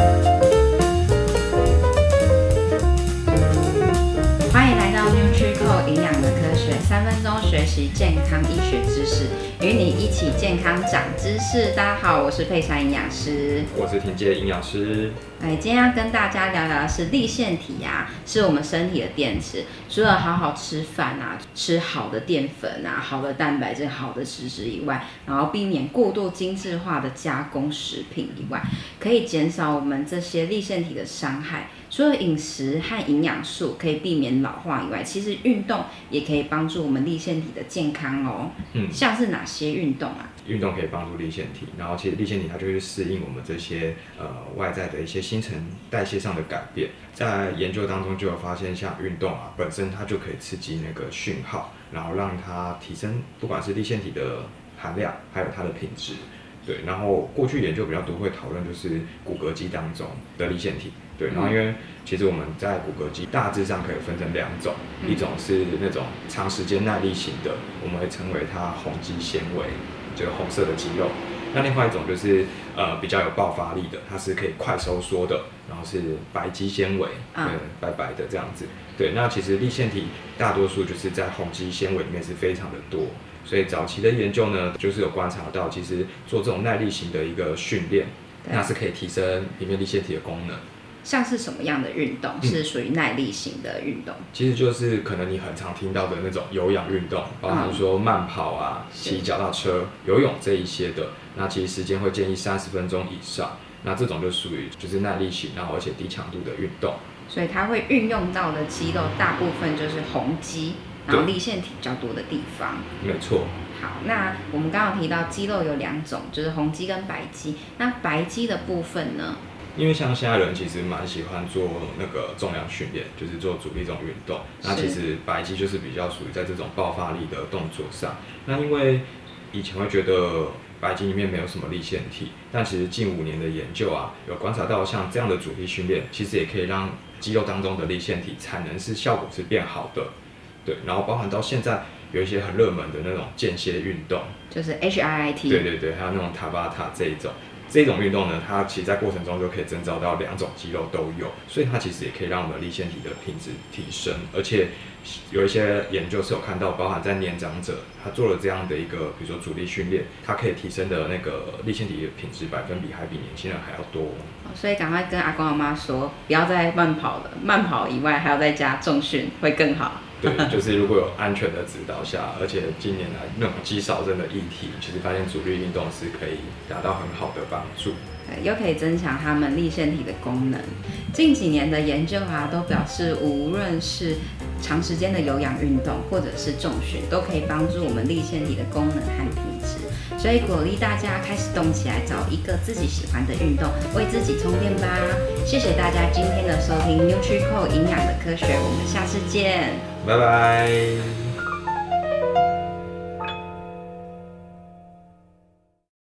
Bye. 三分钟学习健康医学知识，与你一起健康长知识。大家好，我是佩珊营养师，我是庭杰营养师。哎，今天要跟大家聊聊的是立腺体啊，是我们身体的电池。除了好好吃饭啊，吃好的淀粉啊，好的蛋白质、好的脂质以外，然后避免过度精致化的加工食品以外，可以减少我们这些立腺体的伤害。除了饮食和营养素可以避免老化以外，其实运动也可以帮助我们立腺体的健康哦。嗯，像是哪些运动啊？运动可以帮助立腺体，然后其实立腺体它就会适应我们这些呃外在的一些新陈代谢上的改变。在研究当中就有发现，像运动啊本身它就可以刺激那个讯号，然后让它提升不管是立腺体的含量，还有它的品质。对，然后过去研究比较多会讨论就是骨骼肌当中的粒线体。对，然后因为其实我们在骨骼肌大致上可以分成两种，一种是那种长时间耐力型的，我们会称为它红肌纤维，就是红色的肌肉。那另外一种就是呃比较有爆发力的，它是可以快收缩的，然后是白肌纤维，嗯，白白的这样子。对，那其实立腺体大多数就是在红肌纤维里面是非常的多，所以早期的研究呢，就是有观察到，其实做这种耐力型的一个训练，那是可以提升里面粒线体的功能。像是什么样的运动是属于耐力型的运动？嗯，其实就是可能你很常听到的那种有氧运动，包含说慢跑啊、骑脚踏车、游泳这一些的。那其实时间会建议三十分钟以上。那这种就属于就是耐力型，然后而且低强度的运动。所以它会运用到的肌肉大部分就是红肌，然后粒线体比较多的地方。没错。好，那我们刚刚提到肌肉有两种，就是红肌跟白肌。那白肌的部分呢？因为像现在人其实蛮喜欢做那个重量训练，就是做主力这种运动。那其实白肌就是比较属于在这种爆发力的动作上。那因为以前会觉得白肌里面没有什么立腺体，但其实近五年的研究啊，有观察到像这样的主力训练，其实也可以让肌肉当中的立腺体产能是效果是变好的。对，然后包含到现在有一些很热门的那种间歇运动，就是 HIIT。对对对，还有那种塔巴塔这一种。这种运动呢，它其实在过程中就可以征召到两种肌肉都有，所以它其实也可以让我们立腺体的品质提升。而且有一些研究是有看到，包含在年长者，他做了这样的一个，比如说阻力训练，它可以提升的那个立腺体的品质百分比还比年轻人还要多。所以赶快跟阿公阿妈说，不要再慢跑了，慢跑以外还要再加重训会更好。对，就是如果有安全的指导下，而且近年来那种肌少症的议题，其实发现阻力运动是可以达到很好的帮助，又可以增强他们立腺体的功能。近几年的研究啊，都表示无论是长时间的有氧运动，或者是重训，都可以帮助我们立腺体的功能和体质。所以鼓励大家开始动起来，找一个自己喜欢的运动，为自己充电吧。谢谢大家今天的收听 n u t r i c o 营养的科学，我们下次见。拜拜。